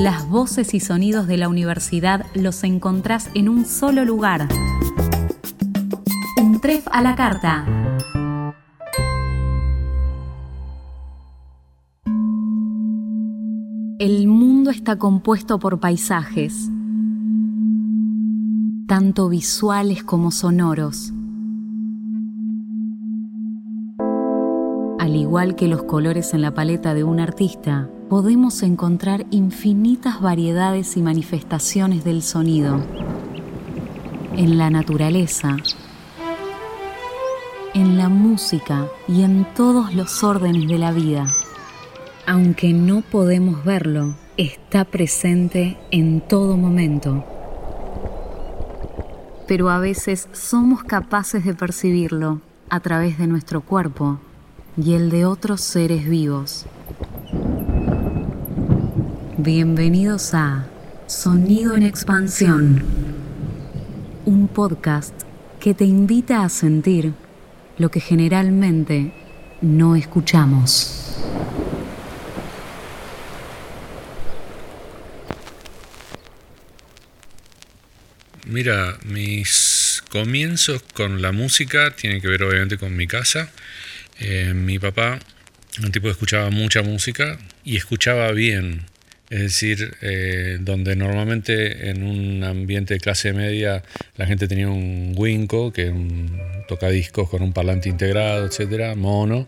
Las voces y sonidos de la universidad los encontrás en un solo lugar. Un tref a la carta. El mundo está compuesto por paisajes, tanto visuales como sonoros. Al igual que los colores en la paleta de un artista, podemos encontrar infinitas variedades y manifestaciones del sonido en la naturaleza, en la música y en todos los órdenes de la vida aunque no podemos verlo, está presente en todo momento. Pero a veces somos capaces de percibirlo a través de nuestro cuerpo y el de otros seres vivos. Bienvenidos a Sonido en Expansión, un podcast que te invita a sentir lo que generalmente no escuchamos. Mira, mis comienzos con la música tienen que ver obviamente con mi casa. Eh, mi papá, un tipo que escuchaba mucha música y escuchaba bien. Es decir, eh, donde normalmente en un ambiente de clase media la gente tenía un Winco, que un tocadiscos con un parlante integrado, etcétera, mono.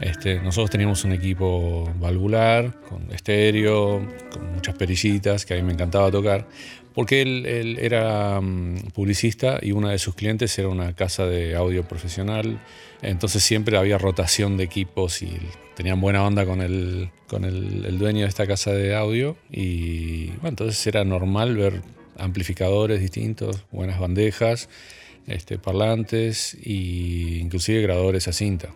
Este, nosotros teníamos un equipo valvular, con estéreo, con muchas perillitas, que a mí me encantaba tocar porque él, era mm, publicista y una de sus clientes era una casa de audio profesional, entonces siempre había rotación de equipos y tenían buena onda con el, con el, dueño de esta casa de audio y bueno, entonces era normal ver amplificadores distintos, buenas bandejas, este, parlantes e inclusive grabadores a cinta.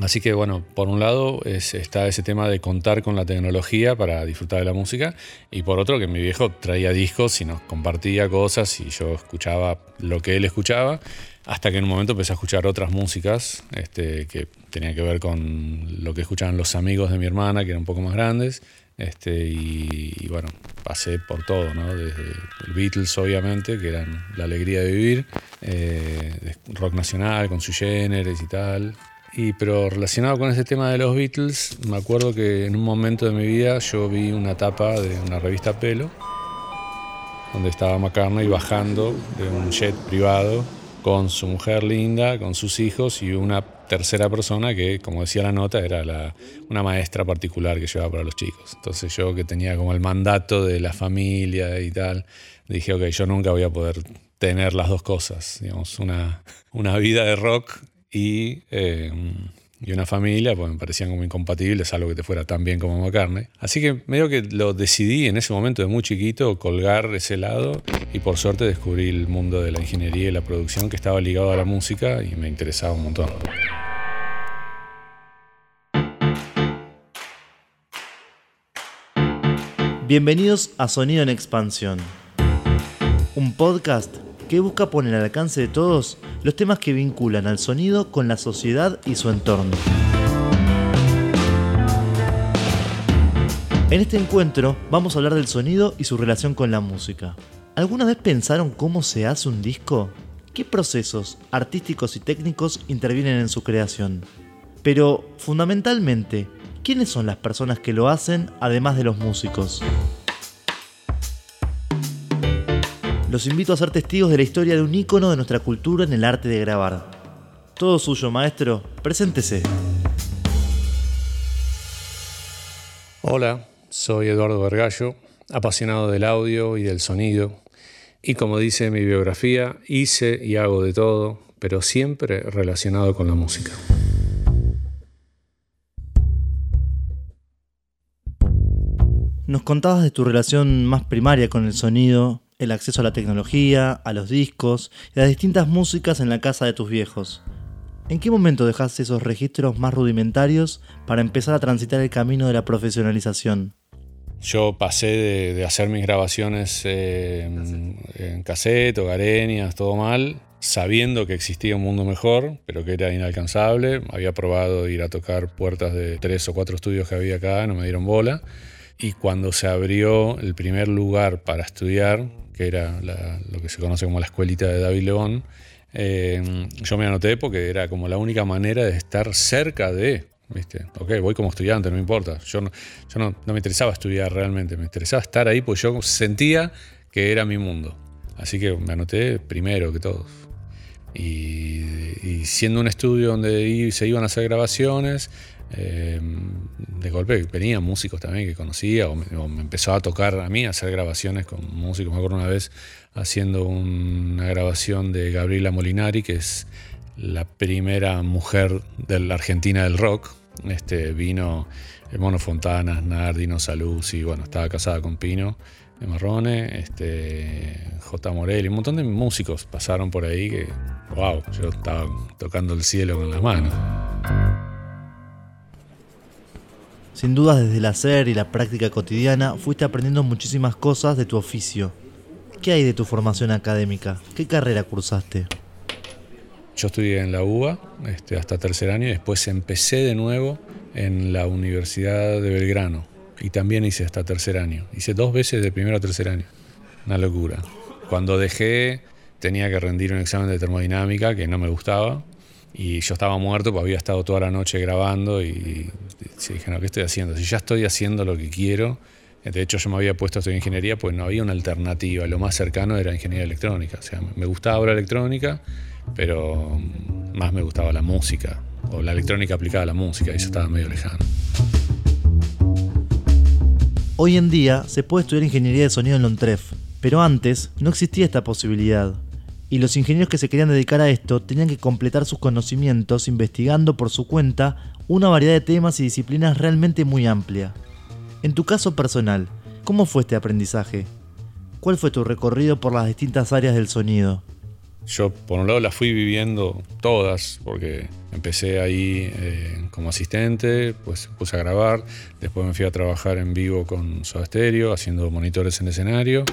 Así que bueno, por un lado está ese tema de contar con la tecnología para disfrutar de la música y por otro que mi viejo traía discos y nos compartía cosas y yo escuchaba lo que él escuchaba hasta que en un momento empecé a escuchar otras músicas este, que tenían que ver con lo que escuchaban los amigos de mi hermana que eran un poco más grandes este, y, bueno, pasé por todo, ¿no? Desde Beatles obviamente que eran la alegría de vivir, eh, rock nacional con sus géneros y tal y, pero relacionado con ese tema de los Beatles, me acuerdo que en un momento de mi vida yo vi una tapa de una revista Pelo, donde estaba McCartney bajando de un jet privado con su mujer linda, con sus hijos y una tercera persona que, como decía la nota, era la, una maestra particular que llevaba para los chicos. Entonces yo que tenía como el mandato de la familia y tal, dije, ok, yo nunca voy a poder tener las dos cosas, digamos, una, una vida de rock eh, y, una familia, pues me parecían como incompatibles, algo que te fuera tan bien como McCartney. Así que medio que lo decidí en ese momento de muy chiquito, colgar ese lado y por suerte descubrí el mundo de la ingeniería y la producción que estaba ligado a la música y me interesaba un montón. Bienvenidos a Sonido en Expansión, un podcast que busca poner al alcance de todos los temas que vinculan al sonido con la sociedad y su entorno. En este encuentro vamos a hablar del sonido y su relación con la música. ¿Alguna vez pensaron cómo se hace un disco? ¿Qué procesos artísticos y técnicos intervienen en su creación? Pero, fundamentalmente, ¿quiénes son las personas que lo hacen además de los músicos? Los invito a ser testigos de la historia de un ícono de nuestra cultura en el arte de grabar. Todo suyo, maestro. Preséntese. Hola, soy Eduardo Vergallo, apasionado del audio y del sonido. Y como dice mi biografía, hice y hago de todo, pero siempre relacionado con la música. Nos contabas de tu relación más primaria con el sonido el acceso a la tecnología, a los discos y a las distintas músicas en la casa de tus viejos. ¿En qué momento dejaste esos registros más rudimentarios para empezar a transitar el camino de la profesionalización? Yo pasé de, hacer mis grabaciones eh, en, cassette o garenias, todo mal, sabiendo que existía un mundo mejor, pero que era inalcanzable. Había probado ir a tocar puertas de tres o cuatro estudios que había acá, no me dieron bola. Y cuando se abrió el primer lugar para estudiar, que era lo que se conoce como la escuelita de David León, eh, yo me anoté porque era como la única manera de estar cerca de, ¿viste? Ok, voy como estudiante, no me importa. Yo, no, yo no, me interesaba estudiar realmente, me interesaba estar ahí porque yo sentía que era mi mundo. Así que me anoté primero que todos. Y, siendo un estudio donde se iban a hacer grabaciones, eh, de golpe venían músicos también que conocía, o me, empezó a tocar a mí hacer grabaciones con músicos. Me acuerdo una vez haciendo una grabación de Gabriela Molinari, que es la primera mujer de la Argentina del rock. Este, vino el Mono Fontana, Nardino Saluzzi, bueno, estaba casada con Pino de Marrone, este, J. Morelli, un montón de músicos pasaron por ahí que, wow, yo estaba tocando el cielo con las manos. Sin dudas desde el hacer y la práctica cotidiana fuiste aprendiendo muchísimas cosas de tu oficio. ¿Qué hay de tu formación académica? ¿Qué carrera cursaste? Yo estudié en la UBA este, hasta tercer año y después empecé de nuevo en la Universidad de Belgrano y también hice hasta tercer año. Hice dos veces de primero a tercer año. Una locura. Cuando dejé tenía que rendir un examen de termodinámica que no me gustaba y yo estaba muerto, pues había estado toda la noche grabando y, dije, no, ¿qué estoy haciendo? Si ya estoy haciendo lo que quiero, de hecho yo me había puesto a estudiar ingeniería, pues no había una alternativa, lo más cercano era ingeniería electrónica. O sea, me gustaba la electrónica, pero más me gustaba la música, o la electrónica aplicada a la música, y eso estaba medio lejano. Hoy en día se puede estudiar ingeniería de sonido en Lontref, pero antes no existía esta posibilidad y los ingenieros que se querían dedicar a esto tenían que completar sus conocimientos investigando por su cuenta una variedad de temas y disciplinas realmente muy amplia. En tu caso personal, ¿cómo fue este aprendizaje? ¿Cuál fue tu recorrido por las distintas áreas del sonido? Yo, por un lado, las fui viviendo todas, porque empecé ahí eh, como asistente, pues puse a grabar, después me fui a trabajar en vivo con Soda Stereo, haciendo monitores en escenario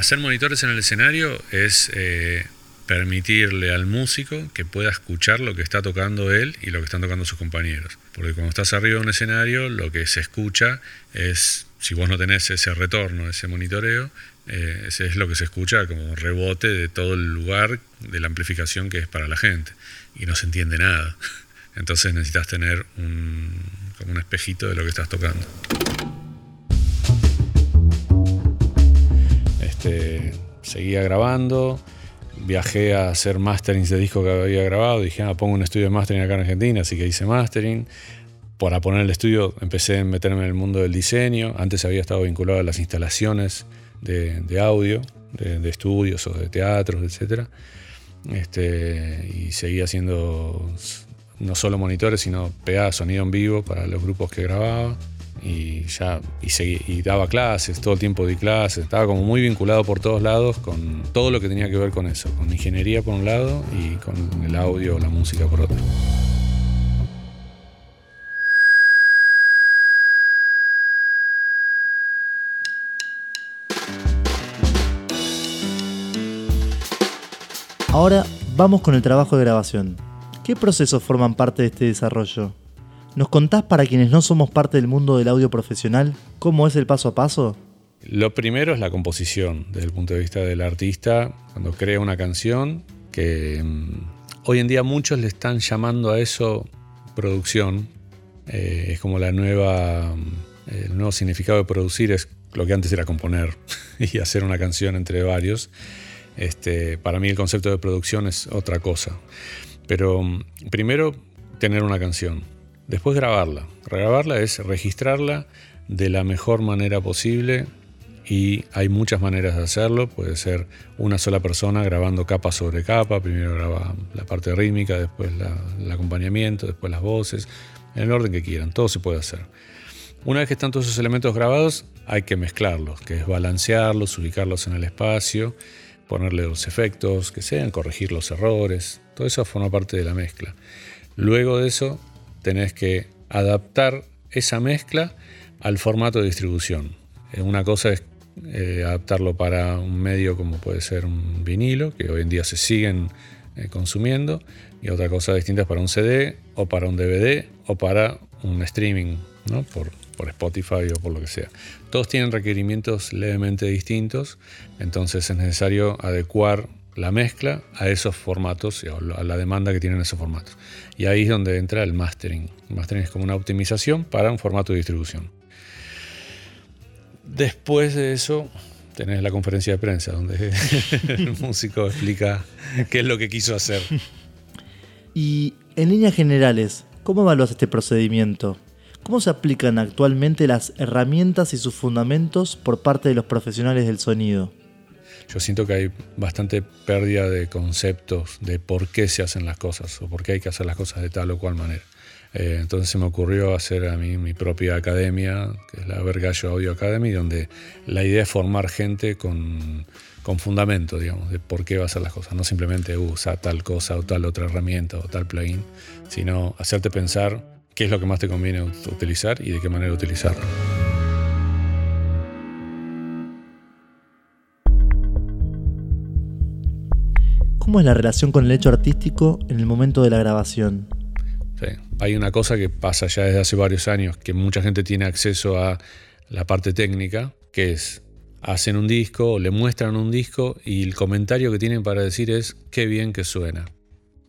hacer monitores en el escenario es eh, permitirle al músico que pueda escuchar lo que está tocando él y lo que están tocando sus compañeros. Porque cuando estás arriba de un escenario, lo que se escucha es, si vos no tenés ese retorno, ese monitoreo, eh, es lo que se escucha como rebote de todo el lugar de la amplificación que es para la gente. Y no se entiende nada. Entonces necesitas tener como un espejito de lo que estás tocando. Este, seguía grabando, viajé a hacer masterings de disco que había grabado, dije, ah, pongo un estudio de mastering acá en Argentina, así que hice mastering. Para poner el estudio empecé a meterme en el mundo del diseño, antes había estado vinculado a las instalaciones de, audio, de, estudios o de teatros, etc. Este, y seguía haciendo no solo monitores, sino PA, sonido en vivo para los grupos que grababa y ya y, seguí, daba clases, todo el tiempo di clases, estaba como muy vinculado por todos lados con todo lo que tenía que ver con eso, con ingeniería por un lado y con el audio la música por otro. Ahora vamos con el trabajo de grabación. ¿Qué procesos forman parte de este desarrollo? ¿Nos contás para quienes no somos parte del mundo del audio profesional cómo es el paso a paso? Lo primero es la composición, desde el punto de vista del artista, cuando crea una canción, que mm, hoy en día muchos le están llamando a eso producción. Eh, es como la nueva, mm, el nuevo significado de producir es lo que antes era componer y hacer una canción entre varios. Este, para mí el concepto de producción es otra cosa. Pero mm, primero, tener una canción Después grabarla. Grabarla es registrarla de la mejor manera posible y hay muchas maneras de hacerlo. Puede ser una sola persona grabando capa sobre capa. Primero graba la parte rítmica, después el acompañamiento, después las voces, en el orden que quieran. Todo se puede hacer. Una vez que están todos esos elementos grabados, hay que mezclarlos, que es balancearlos, ubicarlos en el espacio, ponerle los efectos que sean, corregir los errores. Todo eso forma parte de la mezcla. Luego de eso tenés que adaptar esa mezcla al formato de distribución. Eh, una cosa es eh, adaptarlo para un medio como puede ser un vinilo, que hoy en día se siguen eh, consumiendo, y otra cosa distinta es para un CD o para un DVD o para un streaming, ¿no? por por Spotify o por lo que sea. Todos tienen requerimientos levemente distintos, entonces es necesario adecuar la mezcla a esos formatos, a la demanda que tienen esos formatos. Y ahí es donde entra el mastering. El mastering es como una optimización para un formato de distribución. Después de eso, tenés la conferencia de prensa donde el músico explica qué es lo que quiso hacer. Y en líneas generales, ¿cómo evaluas este procedimiento? ¿Cómo se aplican actualmente las herramientas y sus fundamentos por parte de los profesionales del sonido? Yo siento que hay bastante pérdida de conceptos de por qué se hacen las cosas o por qué hay que hacer las cosas de tal o cual manera. Eh, entonces se me ocurrió hacer a mí mi propia academia, que es la Vergallo Audio Academy, donde la idea es formar gente con, con fundamento, digamos, de por qué va a hacer las cosas. No simplemente usa tal cosa o tal otra herramienta o tal plugin, sino hacerte pensar qué es lo que más te conviene utilizar y de qué manera utilizarlo. ¿Cómo es la relación con el hecho artístico en el momento de la grabación? Hay una cosa que pasa ya desde hace varios años, que mucha gente tiene acceso a la parte técnica, que es, hacen un disco, le muestran un disco y el comentario que tienen para decir es, qué bien que suena.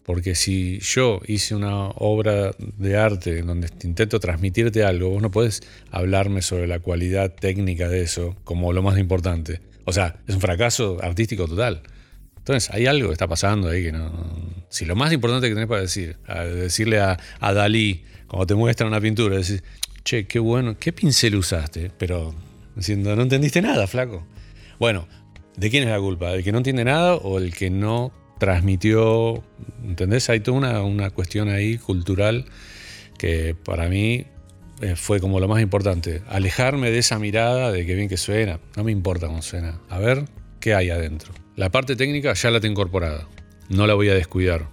Porque si yo hice una obra de arte en donde intento transmitirte algo, vos no puedes hablarme sobre la cualidad técnica de eso como lo más importante. O sea, es un fracaso artístico total. Entonces, hay algo que está pasando ahí que no. Si lo más importante que tenés para decir, decirle a, Dalí, cuando te muestran una pintura, decís, che, qué bueno, ¿qué pincel usaste? Pero diciendo, no entendiste nada, flaco. Bueno, ¿de quién es la culpa? ¿Del que no entiende nada o el que no transmitió? ¿Entendés? Hay toda una, una cuestión ahí cultural que para mí eh, fue como lo más importante. Alejarme de esa mirada de que bien que suena. No me importa cómo suena. A ver qué hay adentro. La parte técnica ya la tengo incorporada, no la voy a descuidar.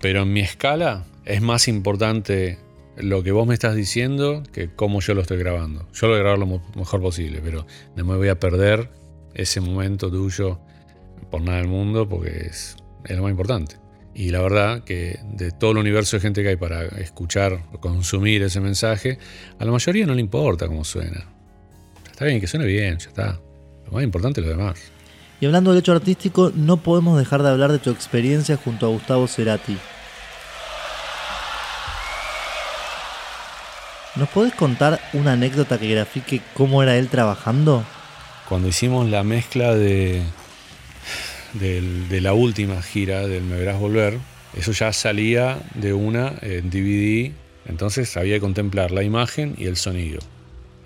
Pero en mi escala es más importante lo que vos me estás diciendo que cómo yo lo estoy grabando. Yo lo voy a grabar lo mejor posible, pero no me voy a perder ese momento tuyo por nada del mundo porque es, es lo más importante. Y la verdad que de todo el universo de gente que hay para escuchar o consumir ese mensaje, a la mayoría no le importa cómo suena. Está bien, que suene bien, ya está. Lo más importante es lo demás. Y hablando del hecho artístico, no podemos dejar de hablar de tu experiencia junto a Gustavo Cerati. ¿Nos podés contar una anécdota que grafique cómo era él trabajando? Cuando hicimos la mezcla de, de, la última gira del Me Verás Volver, eso ya salía de una en DVD, entonces había que contemplar la imagen y el sonido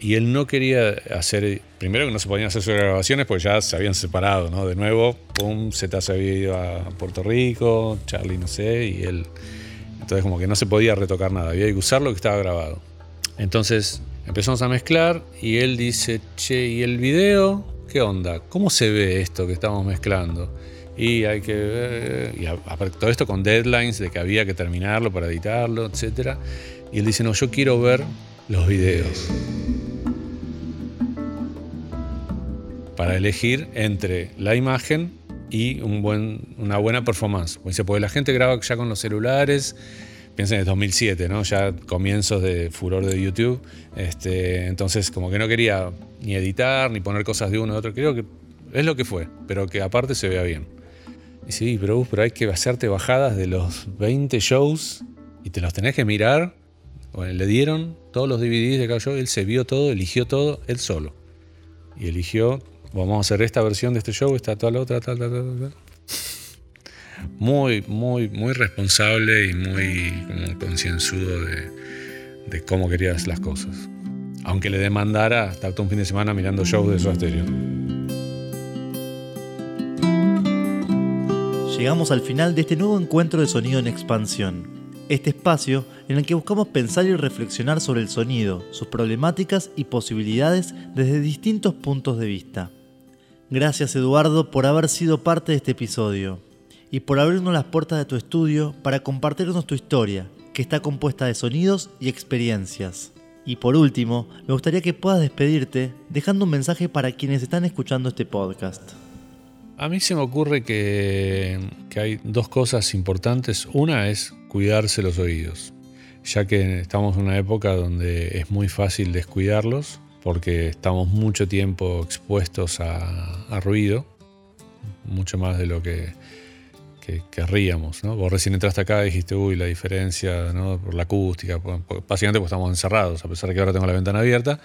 y él no quería hacer, primero que no se podían hacer sus grabaciones porque ya se habían separado, ¿no? De nuevo, pum, Z se había ido a Puerto Rico, Charlie no sé, y él, entonces como que no se podía retocar nada, había que usar lo que estaba grabado. Entonces empezamos a mezclar y él dice, che, ¿y el video? ¿Qué onda? ¿Cómo se ve esto que estamos mezclando? Y hay que ver, y todo esto con deadlines de que había que terminarlo para editarlo, etc. Y él dice, no, yo quiero ver los videos. Para elegir entre la imagen y una buena performance. Porque la gente graba ya con los celulares, piensen en el 2007, ¿no? ya comienzos de furor de YouTube, este, entonces como que no quería ni editar, ni poner cosas de uno de otro, creo que es lo que fue, pero que aparte se vea bien. Y sí, pero, pero hay que hacerte bajadas de los 20 shows y te los tenés que mirar. Bueno, le dieron todos los DVDs de cada show, él se vio todo, eligió todo, él solo. Y eligió vamos a hacer esta versión de este show, esta, tal, otra, tal, tal, tal, tal. Muy, muy, muy responsable y muy concienzudo de, de, cómo querías las cosas. Aunque le demandara todo un fin de semana mirando shows de su estéreo. Llegamos al final de este nuevo encuentro de sonido en expansión este espacio en el que buscamos pensar y reflexionar sobre el sonido, sus problemáticas y posibilidades desde distintos puntos de vista. Gracias Eduardo por haber sido parte de este episodio y por abrirnos las puertas de tu estudio para compartirnos tu historia, que está compuesta de sonidos y experiencias. Y por último, me gustaría que puedas despedirte dejando un mensaje para quienes están escuchando este podcast. A mí se me ocurre que, que hay dos cosas importantes. Una es cuidarse los oídos. ya que estamos en una época donde es muy fácil descuidarlos porque estamos mucho tiempo expuestos a, ruido, mucho más de lo que, querríamos. ¿no? Vos recién entraste acá y dijiste, uy, la diferencia ¿no? por la acústica, básicamente porque estamos encerrados, a pesar de que ahora tengo la ventana abierta,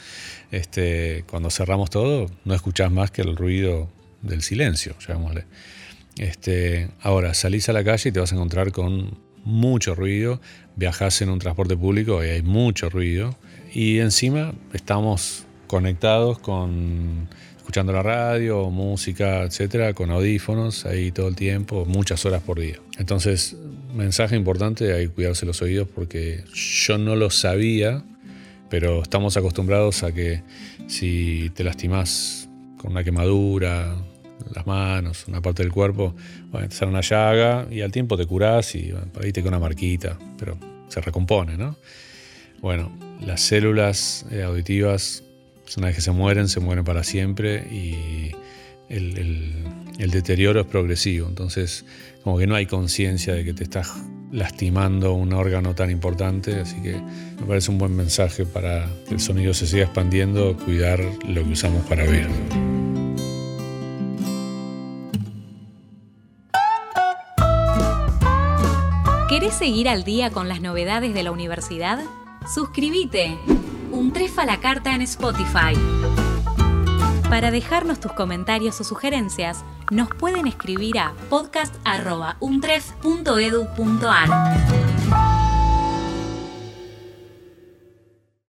este, cuando cerramos todo no escuchás más que el ruido del silencio, llamémosle. Este, ahora, salís a la calle y te vas a encontrar con mucho ruido, viajás en un transporte público y hay mucho ruido, y encima estamos conectados con escuchando la radio, música, etcétera, con audífonos ahí todo el tiempo, muchas horas por día. Entonces, mensaje importante, hay que cuidarse los oídos porque yo no lo sabía, pero estamos acostumbrados a que si te lastimas con una quemadura, las manos, una parte del cuerpo, bueno, te sale una llaga y al tiempo te curás y por ahí te queda una marquita, pero se recompone, ¿no? Bueno, las células eh, auditivas, que se mueren, se mueren para siempre y el, deterioro es progresivo. Entonces, como que no hay conciencia de que te estás lastimando un órgano tan importante, así que me parece un buen mensaje para que el sonido se siga expandiendo, cuidar lo que usamos para oír. ¿Querés seguir al día con las novedades de la universidad? Suscríbete. Un trefa a la carta en Spotify. Para dejarnos tus comentarios o sugerencias, nos pueden escribir a podcast.untref.edu.ar.